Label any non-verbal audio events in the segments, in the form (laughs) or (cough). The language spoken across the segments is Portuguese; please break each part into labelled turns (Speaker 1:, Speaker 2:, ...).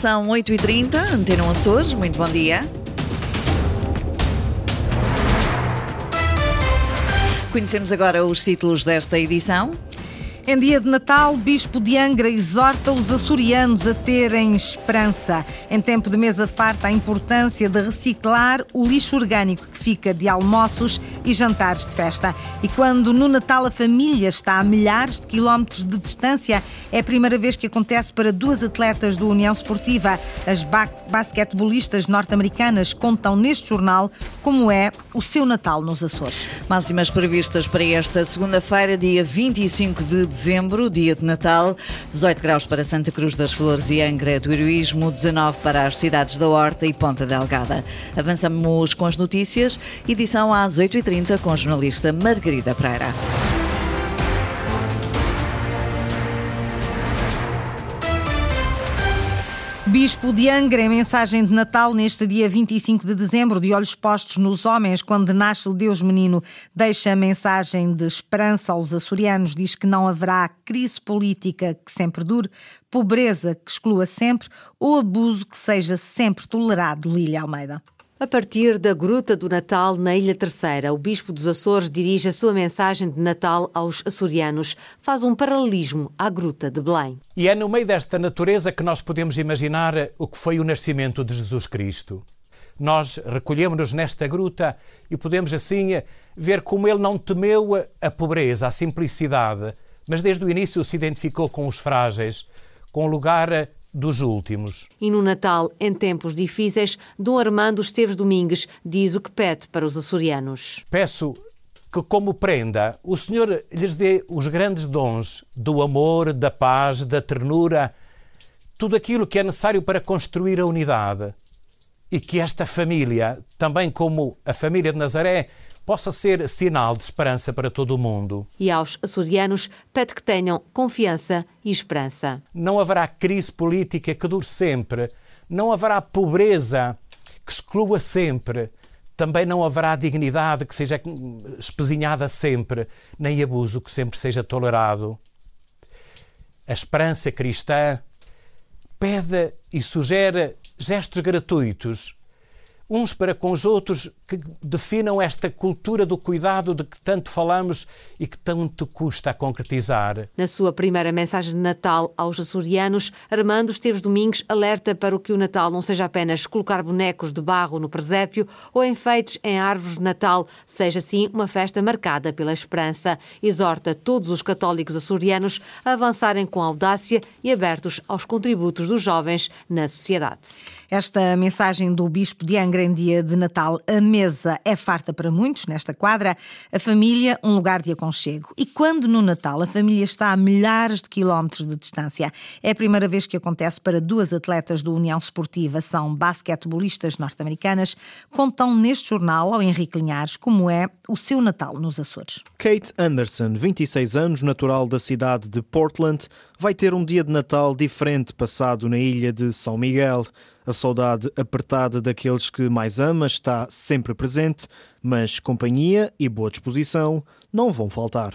Speaker 1: São 8h30, Antena Açores, muito bom dia. Conhecemos agora os títulos desta edição.
Speaker 2: Em dia de Natal, Bispo de Angra exorta os açorianos a terem esperança. Em tempo de mesa farta, a importância de reciclar o lixo orgânico que fica de almoços e jantares de festa. E quando no Natal a família está a milhares de quilómetros de distância, é a primeira vez que acontece para duas atletas do União Esportiva. As basquetebolistas norte-americanas contam neste jornal como é o seu Natal nos Açores.
Speaker 1: Máximas previstas para esta segunda-feira, dia 25 de dezembro dezembro, dia de Natal, 18 graus para Santa Cruz das Flores e Angra do Heroísmo, 19 para as cidades da Horta e Ponta Delgada. Avançamos com as notícias, edição às 8h30 com a jornalista Margarida Pereira.
Speaker 2: Bispo de Angra, em mensagem de Natal neste dia 25 de dezembro, de olhos postos nos homens, quando nasce o Deus menino, deixa a mensagem de esperança aos açorianos, diz que não haverá crise política que sempre dure, pobreza que exclua sempre ou abuso que seja sempre tolerado. Lília Almeida.
Speaker 3: A partir da Gruta do Natal, na Ilha Terceira, o Bispo dos Açores dirige a sua mensagem de Natal aos açorianos. Faz um paralelismo à Gruta de Belém.
Speaker 4: E é no meio desta natureza que nós podemos imaginar o que foi o nascimento de Jesus Cristo. Nós recolhemos-nos nesta gruta e podemos assim ver como ele não temeu a pobreza, a simplicidade, mas desde o início se identificou com os frágeis, com o lugar dos últimos.
Speaker 3: E no Natal, em tempos difíceis, Dom Armando Esteves Domingues diz o que pede para os açorianos.
Speaker 4: Peço que, como prenda, o Senhor lhes dê os grandes dons do amor, da paz, da ternura, tudo aquilo que é necessário para construir a unidade. E que esta família, também como a família de Nazaré, possa ser sinal de esperança para todo o mundo.
Speaker 3: E aos açorianos pede que tenham confiança e esperança.
Speaker 4: Não haverá crise política que dure sempre, não haverá pobreza que exclua sempre, também não haverá dignidade que seja espezinhada sempre, nem abuso que sempre seja tolerado. A esperança cristã pede e sugere gestos gratuitos uns para com os outros que definam esta cultura do cuidado de que tanto falamos e que tanto custa a concretizar.
Speaker 3: Na sua primeira mensagem de Natal aos açorianos, Armando Esteves Domingos alerta para o que o Natal não seja apenas colocar bonecos de barro no presépio ou enfeites em árvores de Natal, seja sim uma festa marcada pela esperança. Exorta todos os católicos açorianos a avançarem com audácia e abertos aos contributos dos jovens na sociedade.
Speaker 2: Esta mensagem do Bispo de Angra em dia de Natal, a mesa é farta para muitos nesta quadra, a família um lugar de aconchego. E quando no Natal a família está a milhares de quilómetros de distância, é a primeira vez que acontece para duas atletas do União Esportiva, são basquetebolistas norte-americanas, contam neste jornal ao Henrique Linhares como é o seu Natal nos Açores.
Speaker 5: Kate Anderson, 26 anos, natural da cidade de Portland, vai ter um dia de Natal diferente passado na ilha de São Miguel. A saudade apertada daqueles que mais ama está sempre presente, mas companhia e boa disposição não vão faltar.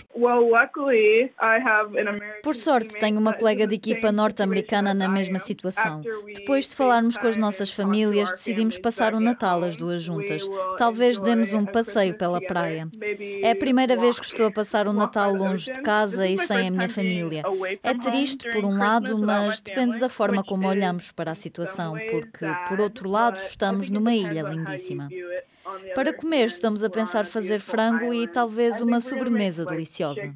Speaker 6: Por sorte, tenho uma colega de equipa norte-americana na mesma situação. Depois de falarmos com as nossas famílias, decidimos passar o Natal as duas juntas. Talvez demos um passeio pela praia. É a primeira vez que estou a passar o Natal longe de casa e sem a minha família. É triste por um lado, mas depende da forma como olhamos para a situação, porque, por outro lado, estamos numa ilha lindíssima. Para comer, estamos a pensar fazer frango e talvez uma sobremesa deliciosa.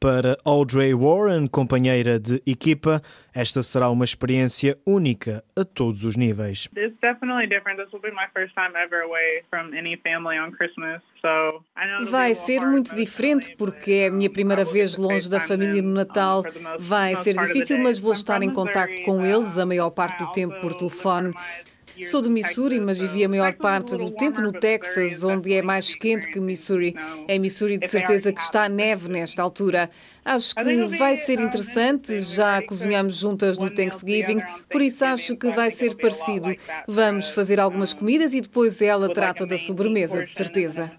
Speaker 5: Para Audrey Warren, companheira de equipa, esta será uma experiência única a todos os níveis.
Speaker 7: Vai ser muito diferente porque é a minha primeira vez longe da família no Natal. Vai ser difícil, mas vou estar em contato com eles a maior parte do tempo por telefone. Sou de Missouri, mas vivi a maior parte do tempo no Texas, onde é mais quente que Missouri. É Missouri de certeza que está neve nesta altura. Acho que vai ser interessante, já cozinhamos juntas no Thanksgiving, por isso acho que vai ser parecido. Vamos fazer algumas comidas e depois ela trata da sobremesa, de certeza.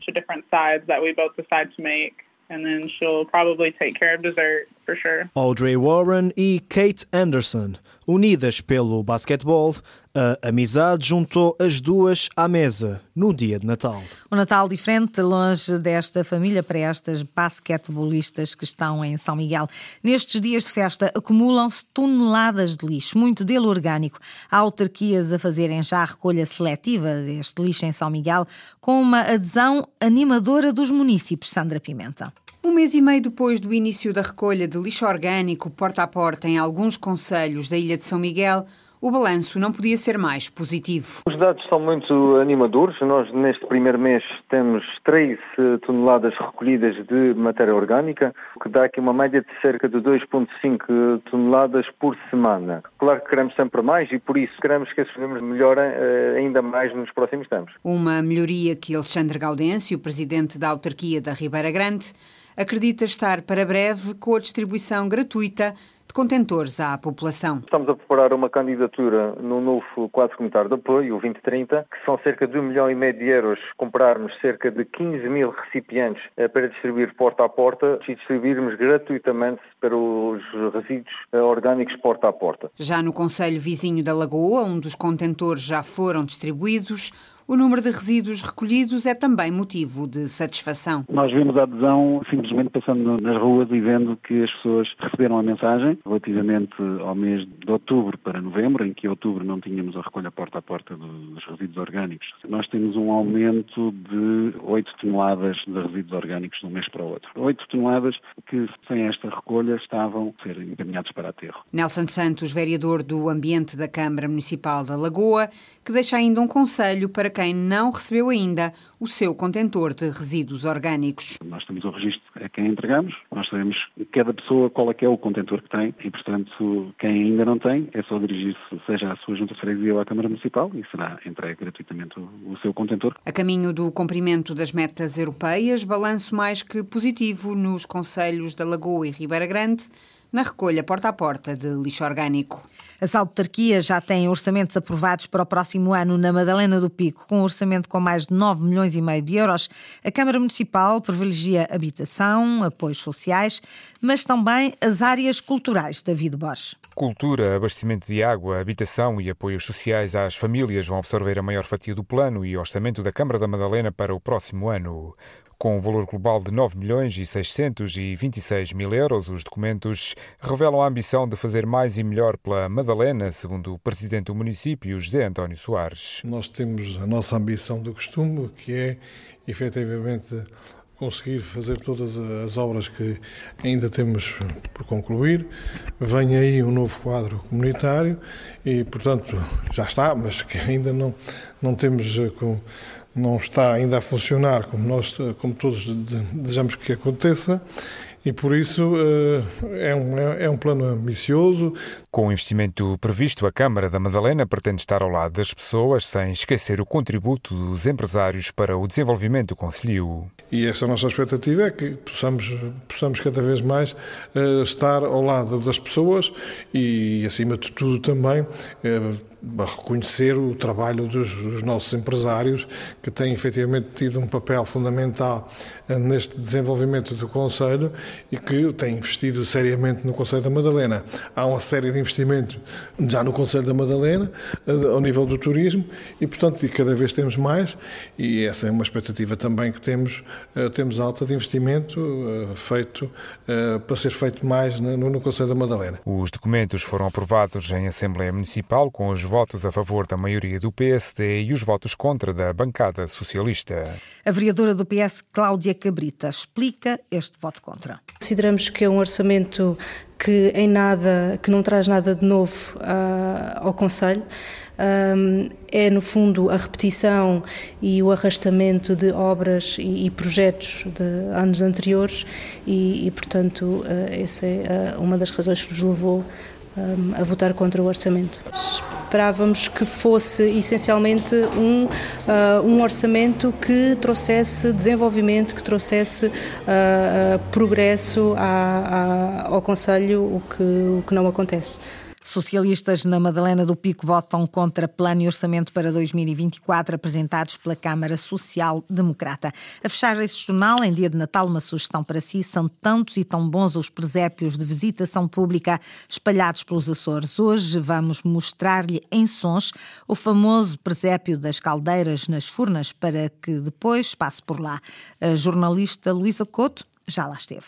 Speaker 8: and then she'll probably take care of dessert for sure.
Speaker 5: Audrey Warren e Kate Anderson, unidas pelo basquetebol, a amizade juntou as duas à mesa no dia de Natal.
Speaker 2: O Natal diferente, longe desta família, para estas basquetebolistas que estão em São Miguel. Nestes dias de festa acumulam-se toneladas de lixo, muito dele orgânico. Há autarquias a fazerem já a recolha seletiva deste lixo em São Miguel, com uma adesão animadora dos municípios. Sandra Pimenta.
Speaker 9: Um mês e meio depois do início da recolha de lixo orgânico porta a porta em alguns conselhos da Ilha de São Miguel, o balanço não podia ser mais positivo.
Speaker 10: Os dados são muito animadores. Nós, neste primeiro mês, temos 3 eh, toneladas recolhidas de matéria orgânica, o que dá aqui uma média de cerca de 2,5 toneladas por semana. Claro que queremos sempre mais e, por isso, queremos que esses números melhorem eh, ainda mais nos próximos tempos.
Speaker 9: Uma melhoria que Alexandre Gaudêncio, presidente da autarquia da Ribeira Grande, acredita estar para breve com a distribuição gratuita de contentores à população.
Speaker 10: Estamos a preparar uma candidatura no novo quadro comunitário de apoio, o 2030, que são cerca de um milhão e meio de euros, comprarmos cerca de 15 mil recipientes eh, para distribuir porta a porta e distribuirmos gratuitamente para os resíduos eh, orgânicos porta a porta.
Speaker 9: Já no Conselho Vizinho da Lagoa, um dos contentores já foram distribuídos, o número de resíduos recolhidos é também motivo de satisfação.
Speaker 11: Nós vemos a adesão simplesmente passando nas ruas e vendo que as pessoas receberam a mensagem relativamente ao mês de outubro para novembro, em que em outubro não tínhamos a recolha porta a porta dos resíduos orgânicos. Nós temos um aumento de 8 toneladas de resíduos orgânicos de um mês para o outro. 8 toneladas que sem esta recolha estavam a ser encaminhados para aterro.
Speaker 9: Nelson Santos, vereador do Ambiente da Câmara Municipal da Lagoa, que deixa ainda um conselho para quem não recebeu ainda o seu contentor de resíduos orgânicos.
Speaker 11: Nós temos o registro a quem entregamos, nós sabemos cada pessoa qual é que é o contentor que tem e, portanto, quem ainda não tem é só dirigir-se seja à sua junta de freguesia ou à Câmara Municipal e será entregue gratuitamente o, o seu contentor.
Speaker 9: A caminho do cumprimento das metas europeias, balanço mais que positivo nos conselhos da Lagoa e Ribeira Grande, na recolha porta a porta de lixo orgânico.
Speaker 2: As autarquias já têm orçamentos aprovados para o próximo ano na Madalena do Pico, com um orçamento com mais de 9 milhões e meio de euros. A Câmara Municipal privilegia habitação, apoios sociais, mas também as áreas culturais. David Borges.
Speaker 12: Cultura, abastecimento de água, habitação e apoios sociais às famílias vão absorver a maior fatia do plano e orçamento da Câmara da Madalena para o próximo ano. Com um valor global de 9 milhões e 626 mil euros, os documentos revelam a ambição de fazer mais e melhor pela Madalena, segundo o presidente do município, José António Soares.
Speaker 13: Nós temos a nossa ambição do costume, que é efetivamente conseguir fazer todas as obras que ainda temos por concluir. Vem aí um novo quadro comunitário e, portanto, já está, mas que ainda não, não temos com não está ainda a funcionar como nós, como todos desejamos que aconteça e por isso eh, é um, é, é um plano ambicioso.
Speaker 12: Com o investimento previsto, a Câmara da Madalena pretende estar ao lado das pessoas sem esquecer o contributo dos empresários para o desenvolvimento do Conselho.
Speaker 13: E essa nossa expectativa é que possamos, possamos cada vez mais uh, estar ao lado das pessoas e, acima de tudo, também uh, reconhecer o trabalho dos, dos, nossos empresários, que têm efetivamente tido um papel fundamental uh, neste desenvolvimento do Conselho e que têm investido seriamente no Conselho da Madalena. Há uma série de investimentos já no Conselho da Madalena, ao nível do turismo, e, portanto, cada vez temos mais, e essa é uma expectativa também que temos eh, temos alta de investimento eh, feito eh, para ser feito mais no Conselho da Madalena.
Speaker 12: Os documentos foram aprovados em Assembleia Municipal com os votos a favor da maioria do PSD e os votos contra da bancada socialista.
Speaker 2: A vereadora do PS, Cláudia Cabrita, explica este voto contra.
Speaker 14: Consideramos que é um orçamento que em nada, que não traz nada de novo uh, ao Conselho. Um, é, no fundo, a repetição e o arrastamento de obras e, e projetos de anos anteriores, e, e portanto, uh, essa é uh, uma das razões que nos levou um, a votar contra o orçamento. Esperávamos que fosse essencialmente um, uh, um orçamento que trouxesse desenvolvimento, que trouxesse uh, uh, progresso à, à, ao Conselho, o que, o que não acontece.
Speaker 2: Socialistas na Madalena do Pico votam contra plano e orçamento para 2024 apresentados pela Câmara Social Democrata. A fechar este jornal, em dia de Natal, uma sugestão para si: são tantos e tão bons os presépios de visitação pública espalhados pelos Açores. Hoje vamos mostrar-lhe em sons o famoso presépio das caldeiras nas Furnas para que depois passe por lá. A jornalista Luísa Couto já lá esteve.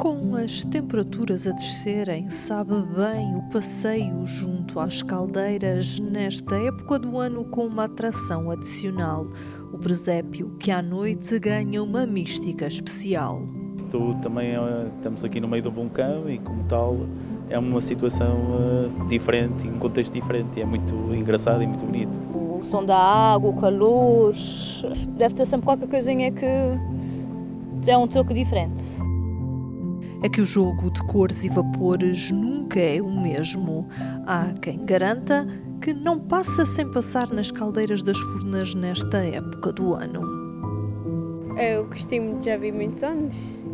Speaker 15: Com as temperaturas a descerem, sabe bem o passeio junto às caldeiras nesta época do ano com uma atração adicional, o presépio, que à noite ganha uma mística especial.
Speaker 16: Estou também eh, estamos aqui no meio do vulcão e como tal é uma situação uh, diferente, um contexto diferente, é muito engraçado e muito bonito.
Speaker 17: O som da água, o calor, deve ter sempre qualquer coisinha que é um toque diferente.
Speaker 15: É que o jogo de cores e vapores nunca é o mesmo. Há quem garanta que não passa sem passar nas caldeiras das furnas nesta época do ano.
Speaker 18: Eu costumo já vi muitos anos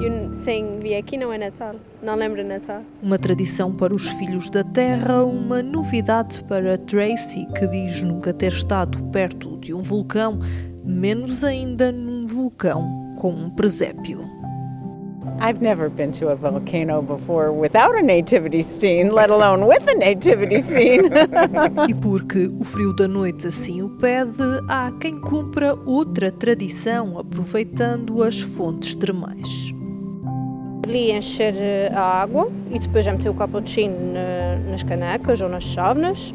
Speaker 18: eu, sem vir aqui não é Natal, não lembro Natal.
Speaker 15: Uma tradição para os filhos da terra, uma novidade para Tracy, que diz nunca ter estado perto de um vulcão, menos ainda num vulcão com um presépio.
Speaker 19: I've never been to a volcano before without a nativity scene, let alone with a nativity scene. (laughs)
Speaker 15: e porque o frio da noite assim o pede, há quem cumpra outra tradição aproveitando as fontes termais.
Speaker 18: Ali encher eh, a água e depois já meter o cappuccino nas canecas ou nas chávenas.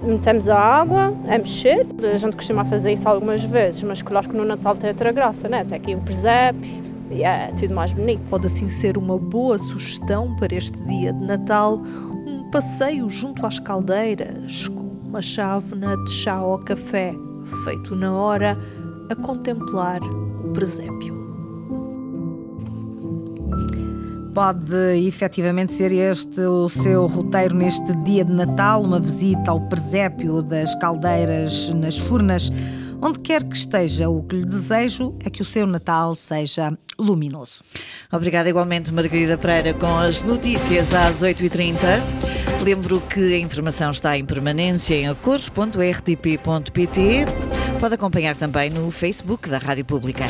Speaker 18: Metemos a água, a mexer. A gente costuma fazer isso algumas vezes, mas claro que no Natal tem outra graça, né? Tem aqui o presépio é tudo mais bonito.
Speaker 15: Pode assim ser uma boa sugestão para este dia de Natal, um passeio junto às caldeiras, com uma chávena de chá ou café, feito na hora, a contemplar o presépio.
Speaker 2: Pode efetivamente ser este o seu roteiro neste dia de Natal, uma visita ao presépio das caldeiras nas Furnas. Onde quer que esteja, o que lhe desejo é que o seu Natal seja luminoso.
Speaker 1: Obrigada igualmente, Margarida Pereira, com as notícias às 8h30. Lembro que a informação está em permanência em acores.rtp.pt. Pode acompanhar também no Facebook da Rádio Pública.